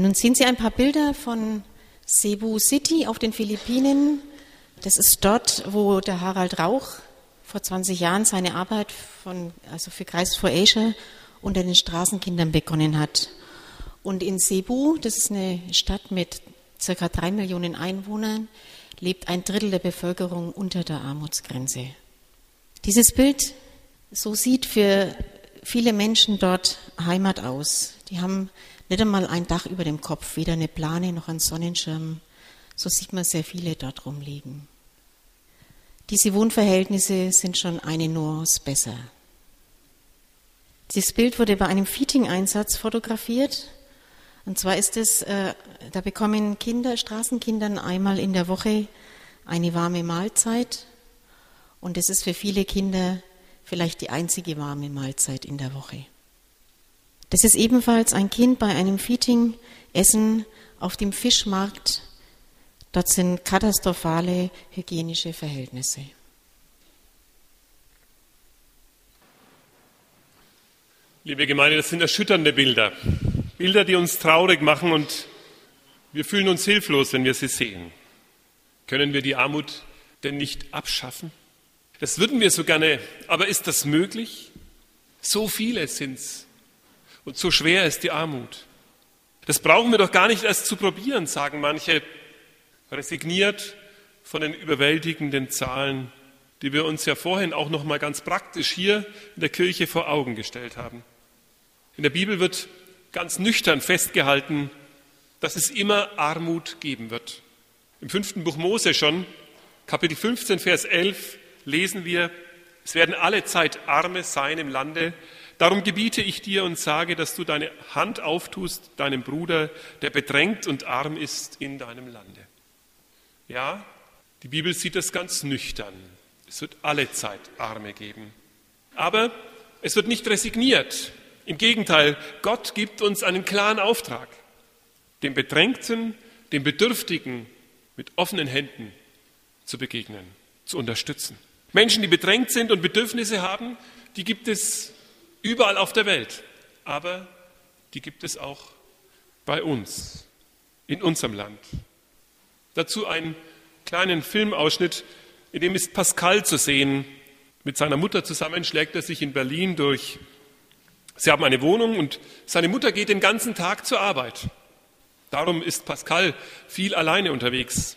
Nun sehen Sie ein paar Bilder von Cebu City auf den Philippinen. Das ist dort, wo der Harald Rauch vor 20 Jahren seine Arbeit von, also für Kreis for Asia unter den Straßenkindern begonnen hat. Und in Cebu, das ist eine Stadt mit circa drei Millionen Einwohnern, lebt ein Drittel der Bevölkerung unter der Armutsgrenze. Dieses Bild, so sieht für viele Menschen dort Heimat aus. Die haben nicht einmal ein Dach über dem Kopf, weder eine Plane noch einen Sonnenschirm. So sieht man sehr viele dort rumliegen. Diese Wohnverhältnisse sind schon eine Nuance besser. Dieses Bild wurde bei einem Feeding-Einsatz fotografiert. Und zwar ist es, äh, da bekommen Kinder, Straßenkindern einmal in der Woche eine warme Mahlzeit. Und es ist für viele Kinder vielleicht die einzige warme Mahlzeit in der Woche. Das ist ebenfalls ein Kind bei einem Feeding-Essen auf dem Fischmarkt. Dort sind katastrophale hygienische Verhältnisse. Liebe Gemeinde, das sind erschütternde Bilder. Bilder, die uns traurig machen und wir fühlen uns hilflos, wenn wir sie sehen. Können wir die Armut denn nicht abschaffen? Das würden wir so gerne, aber ist das möglich? So viele sind's und so schwer ist die Armut. Das brauchen wir doch gar nicht erst zu probieren, sagen manche, resigniert von den überwältigenden Zahlen, die wir uns ja vorhin auch noch mal ganz praktisch hier in der Kirche vor Augen gestellt haben. In der Bibel wird ganz nüchtern festgehalten, dass es immer Armut geben wird. Im fünften Buch Mose schon, Kapitel 15, Vers 11, lesen wir, es werden alle Zeit Arme sein im Lande. Darum gebiete ich dir und sage, dass du deine Hand auftust deinem Bruder, der bedrängt und arm ist in deinem Lande. Ja, die Bibel sieht das ganz nüchtern. Es wird alle Zeit Arme geben. Aber es wird nicht resigniert. Im Gegenteil, Gott gibt uns einen klaren Auftrag, dem Bedrängten, dem Bedürftigen mit offenen Händen zu begegnen, zu unterstützen. Menschen, die bedrängt sind und Bedürfnisse haben, die gibt es überall auf der Welt. Aber die gibt es auch bei uns, in unserem Land. Dazu einen kleinen Filmausschnitt, in dem ist Pascal zu sehen. Mit seiner Mutter zusammen schlägt er sich in Berlin durch. Sie haben eine Wohnung und seine Mutter geht den ganzen Tag zur Arbeit. Darum ist Pascal viel alleine unterwegs.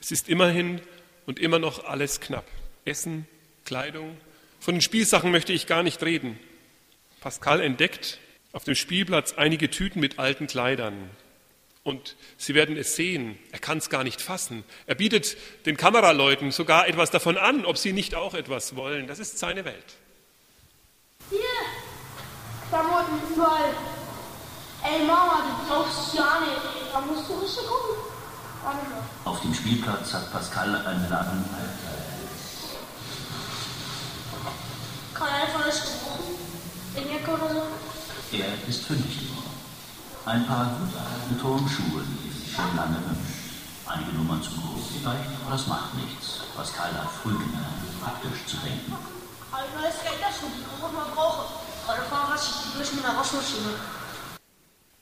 Es ist immerhin und immer noch alles knapp. Essen, Kleidung. Von den Spielsachen möchte ich gar nicht reden. Pascal entdeckt auf dem Spielplatz einige Tüten mit alten Kleidern. Und Sie werden es sehen, er kann es gar nicht fassen. Er bietet den Kameraleuten sogar etwas davon an, ob sie nicht auch etwas wollen. Das ist seine Welt. Hier, Klamotten überall. Ey Mama, du brauchst ja nicht. Da musst du richtig gucken. Auf dem Spielplatz hat Pascal einen Laden. Kann er einfach nicht gebrauchen? In Jacke oder so? Er ist fündig geworden. Ein paar gut alte Turnschuhe, die sich schon lange wünscht. Einige Nummern zu groß vielleicht, aber das macht nichts. Pascal hat früh gelernt, praktisch zu denken. Ein neues Geld, das auch mal brauche. Heute fahren was ich durch mit einer Waschmaschine.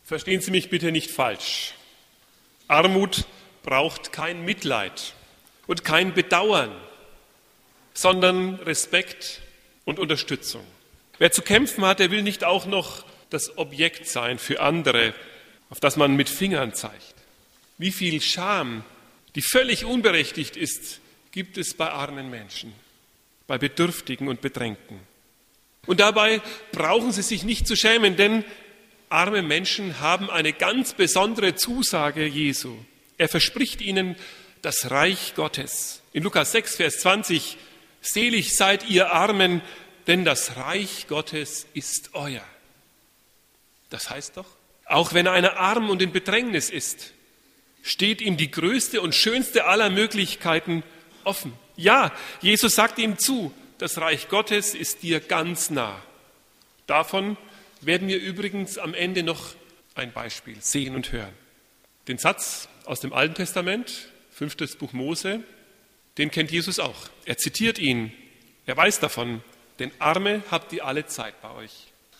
Verstehen Sie mich bitte nicht falsch. Armut braucht kein Mitleid und kein Bedauern, sondern Respekt und Unterstützung. Wer zu kämpfen hat, der will nicht auch noch das Objekt sein für andere, auf das man mit Fingern zeigt. Wie viel Scham, die völlig unberechtigt ist, gibt es bei armen Menschen, bei Bedürftigen und Bedrängten. Und dabei brauchen sie sich nicht zu schämen, denn arme Menschen haben eine ganz besondere Zusage Jesu. Er verspricht ihnen das Reich Gottes. In Lukas 6, Vers 20, Selig seid ihr Armen, denn das Reich Gottes ist euer. Das heißt doch, auch wenn einer arm und in Bedrängnis ist, steht ihm die größte und schönste aller Möglichkeiten offen. Ja, Jesus sagt ihm zu, das Reich Gottes ist dir ganz nah. Davon werden wir übrigens am Ende noch ein Beispiel sehen und hören. Den Satz aus dem Alten Testament, fünftes Buch Mose, den kennt Jesus auch. Er zitiert ihn. Er weiß davon, denn Arme habt ihr alle Zeit bei euch.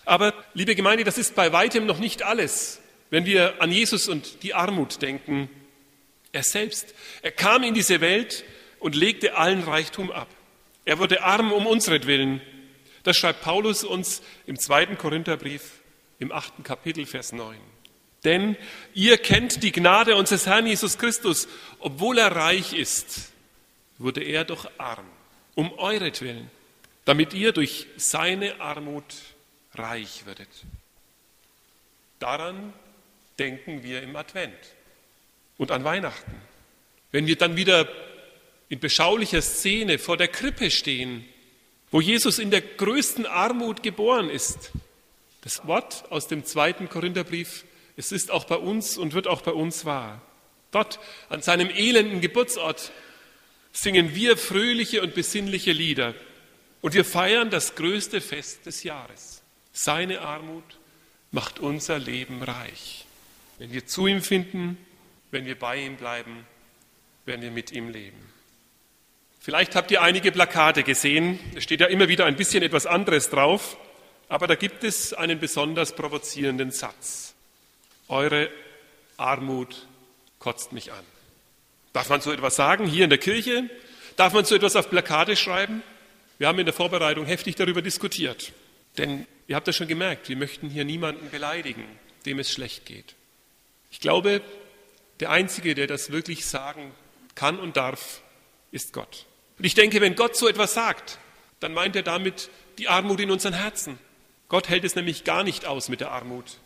Aber, liebe Gemeinde, das ist bei weitem noch nicht alles. wenn wir an Jesus und die Armut denken. Er selbst, er kam in diese Welt und legte allen Reichtum ab. Er wurde arm um unsretwillen. Das schreibt Paulus uns im zweiten Korintherbrief im achten Kapitel, Vers 9. Denn ihr kennt die Gnade unseres Herrn Jesus Christus. Obwohl er reich ist, wurde er doch arm, um euretwillen, damit ihr durch seine Armut reich würdet. Daran denken wir im Advent und an Weihnachten. Wenn wir dann wieder in beschaulicher Szene vor der Krippe stehen, wo Jesus in der größten Armut geboren ist. Das Wort aus dem zweiten Korintherbrief, es ist auch bei uns und wird auch bei uns wahr. Dort, an seinem elenden Geburtsort, singen wir fröhliche und besinnliche Lieder und wir feiern das größte Fest des Jahres. Seine Armut macht unser Leben reich. Wenn wir zu ihm finden, wenn wir bei ihm bleiben, werden wir mit ihm leben. Vielleicht habt ihr einige Plakate gesehen. Es steht ja immer wieder ein bisschen etwas anderes drauf, aber da gibt es einen besonders provozierenden Satz. Eure Armut kotzt mich an. Darf man so etwas sagen hier in der Kirche? Darf man so etwas auf Plakate schreiben? Wir haben in der Vorbereitung heftig darüber diskutiert. Denn ihr habt das schon gemerkt, wir möchten hier niemanden beleidigen, dem es schlecht geht. Ich glaube, der Einzige, der das wirklich sagen kann und darf, ist Gott. Und ich denke, wenn Gott so etwas sagt, dann meint er damit die Armut in unseren Herzen. Gott hält es nämlich gar nicht aus mit der Armut.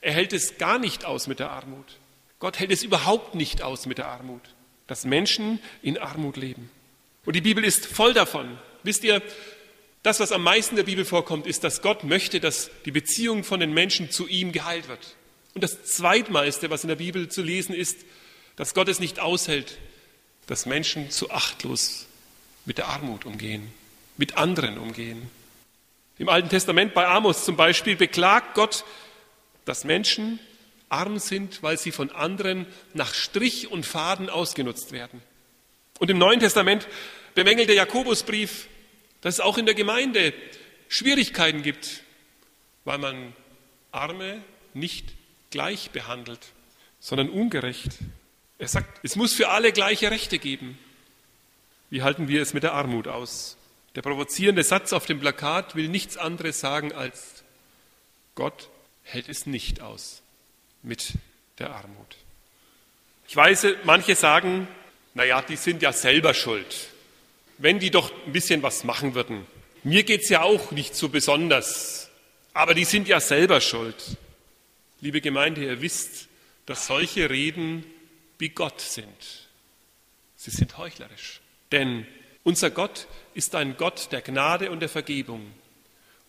Er hält es gar nicht aus mit der Armut. Gott hält es überhaupt nicht aus mit der Armut, dass Menschen in Armut leben. Und die Bibel ist voll davon. Wisst ihr, das, was am meisten in der Bibel vorkommt, ist, dass Gott möchte, dass die Beziehung von den Menschen zu ihm geheilt wird. Und das Zweitmeiste, was in der Bibel zu lesen ist, dass Gott es nicht aushält, dass Menschen zu achtlos mit der Armut umgehen, mit anderen umgehen. Im Alten Testament bei Amos zum Beispiel beklagt Gott, dass Menschen arm sind, weil sie von anderen nach Strich und Faden ausgenutzt werden. Und im Neuen Testament bemängelt der Jakobusbrief, dass es auch in der Gemeinde Schwierigkeiten gibt, weil man Arme nicht gleich behandelt, sondern ungerecht. Er sagt, es muss für alle gleiche Rechte geben. Wie halten wir es mit der Armut aus? Der provozierende Satz auf dem Plakat will nichts anderes sagen als, Gott hält es nicht aus mit der Armut. Ich weiß, manche sagen, naja, die sind ja selber schuld. Wenn die doch ein bisschen was machen würden. Mir geht es ja auch nicht so besonders, aber die sind ja selber schuld. Liebe Gemeinde, ihr wisst, dass solche Reden wie Gott sind. Sie sind heuchlerisch. Denn unser Gott ist ein Gott der Gnade und der Vergebung.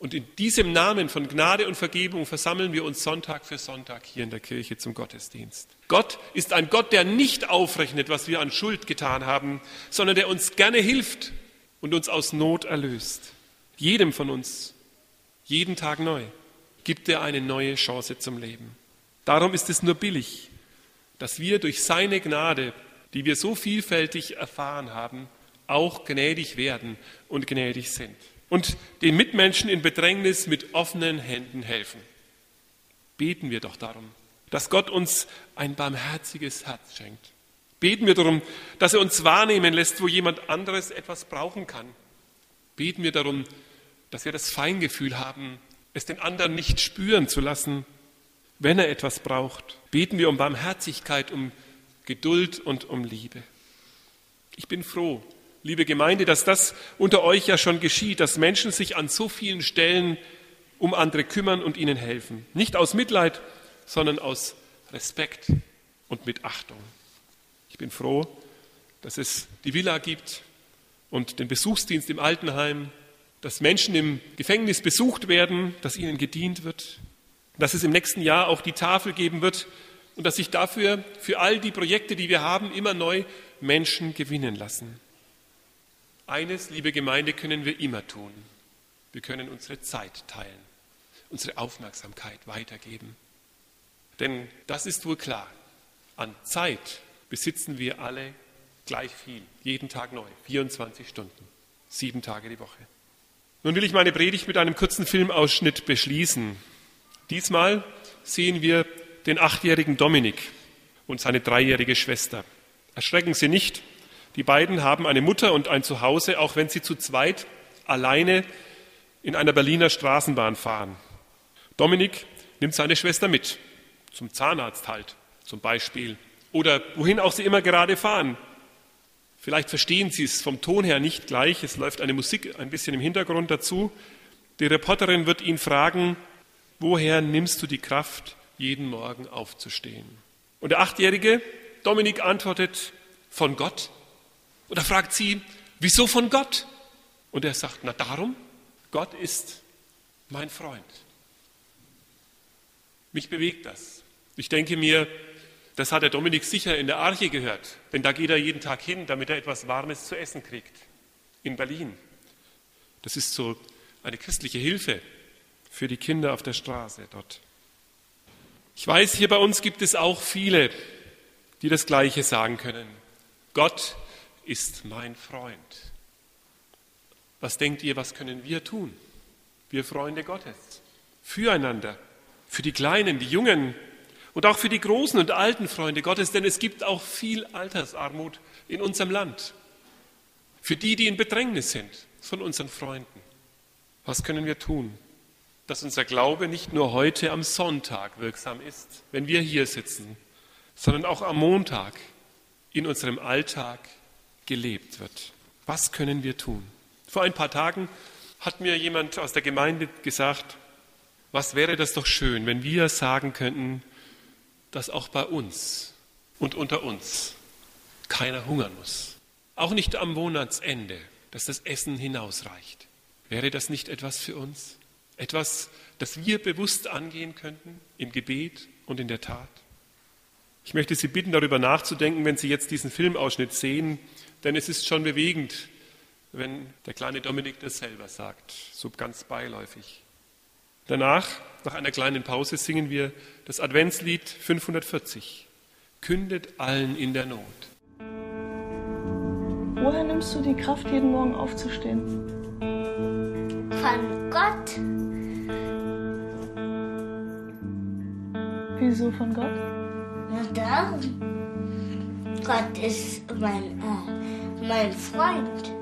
Und in diesem Namen von Gnade und Vergebung versammeln wir uns Sonntag für Sonntag hier in der Kirche zum Gottesdienst. Gott ist ein Gott, der nicht aufrechnet, was wir an Schuld getan haben, sondern der uns gerne hilft und uns aus Not erlöst. Jedem von uns, jeden Tag neu, gibt er eine neue Chance zum Leben. Darum ist es nur billig, dass wir durch seine Gnade die wir so vielfältig erfahren haben, auch gnädig werden und gnädig sind. Und den Mitmenschen in Bedrängnis mit offenen Händen helfen. Beten wir doch darum, dass Gott uns ein barmherziges Herz schenkt. Beten wir darum, dass er uns wahrnehmen lässt, wo jemand anderes etwas brauchen kann. Beten wir darum, dass wir das Feingefühl haben, es den anderen nicht spüren zu lassen, wenn er etwas braucht. Beten wir um Barmherzigkeit, um Geduld und um Liebe. Ich bin froh, liebe Gemeinde, dass das unter euch ja schon geschieht, dass Menschen sich an so vielen Stellen um andere kümmern und ihnen helfen. Nicht aus Mitleid, sondern aus Respekt und mit Achtung. Ich bin froh, dass es die Villa gibt und den Besuchsdienst im Altenheim, dass Menschen im Gefängnis besucht werden, dass ihnen gedient wird, dass es im nächsten Jahr auch die Tafel geben wird, und dass sich dafür für all die Projekte, die wir haben, immer neu Menschen gewinnen lassen. Eines, liebe Gemeinde, können wir immer tun. Wir können unsere Zeit teilen, unsere Aufmerksamkeit weitergeben. Denn das ist wohl klar. An Zeit besitzen wir alle gleich viel, jeden Tag neu, 24 Stunden, sieben Tage die Woche. Nun will ich meine Predigt mit einem kurzen Filmausschnitt beschließen. Diesmal sehen wir den achtjährigen Dominik und seine dreijährige Schwester. Erschrecken Sie nicht, die beiden haben eine Mutter und ein Zuhause, auch wenn sie zu zweit alleine in einer Berliner Straßenbahn fahren. Dominik nimmt seine Schwester mit, zum Zahnarzt halt zum Beispiel, oder wohin auch sie immer gerade fahren. Vielleicht verstehen Sie es vom Ton her nicht gleich, es läuft eine Musik ein bisschen im Hintergrund dazu. Die Reporterin wird ihn fragen, woher nimmst du die Kraft, jeden Morgen aufzustehen? Und der Achtjährige, Dominik, antwortet, von Gott. Und er fragt sie, wieso von Gott? Und er sagt, na darum, Gott ist mein Freund. Mich bewegt das. Ich denke mir, das hat der Dominik sicher in der Arche gehört, denn da geht er jeden Tag hin, damit er etwas Warmes zu essen kriegt. In Berlin. Das ist so eine christliche Hilfe für die Kinder auf der Straße dort. Ich weiß, hier bei uns gibt es auch viele, die das Gleiche sagen können. Gott ist mein Freund. Was denkt ihr, was können wir tun? Wir Freunde Gottes. Füreinander. Für die Kleinen, die Jungen und auch für die großen und alten Freunde Gottes, denn es gibt auch viel Altersarmut in unserem Land. Für die, die in Bedrängnis sind von unseren Freunden. Was können wir tun, dass unser Glaube nicht nur heute am Sonntag wirksam ist, wenn wir hier sitzen, sondern auch am Montag in unserem Alltag gelebt wird? Was können wir tun? Vor ein paar Tagen hat mir jemand aus der Gemeinde gesagt, was wäre das doch schön, wenn wir sagen könnten, dass auch bei uns und unter uns keiner hungern muss. Auch nicht am Monatsende, dass das Essen hinausreicht. Wäre das nicht etwas für uns? Etwas, das wir bewusst angehen könnten im Gebet und in der Tat? Ich möchte Sie bitten, darüber nachzudenken, wenn Sie jetzt diesen Filmausschnitt sehen, denn es ist schon bewegend, wenn der kleine Dominik das selber sagt, so ganz beiläufig. Danach, nach einer kleinen Pause, singen wir das Adventslied 540. Kündet allen in der Not. Woher nimmst du die Kraft, jeden Morgen aufzustehen? Von Gott. Wieso von Gott? Na darum. Gott ist mein, äh, mein Freund.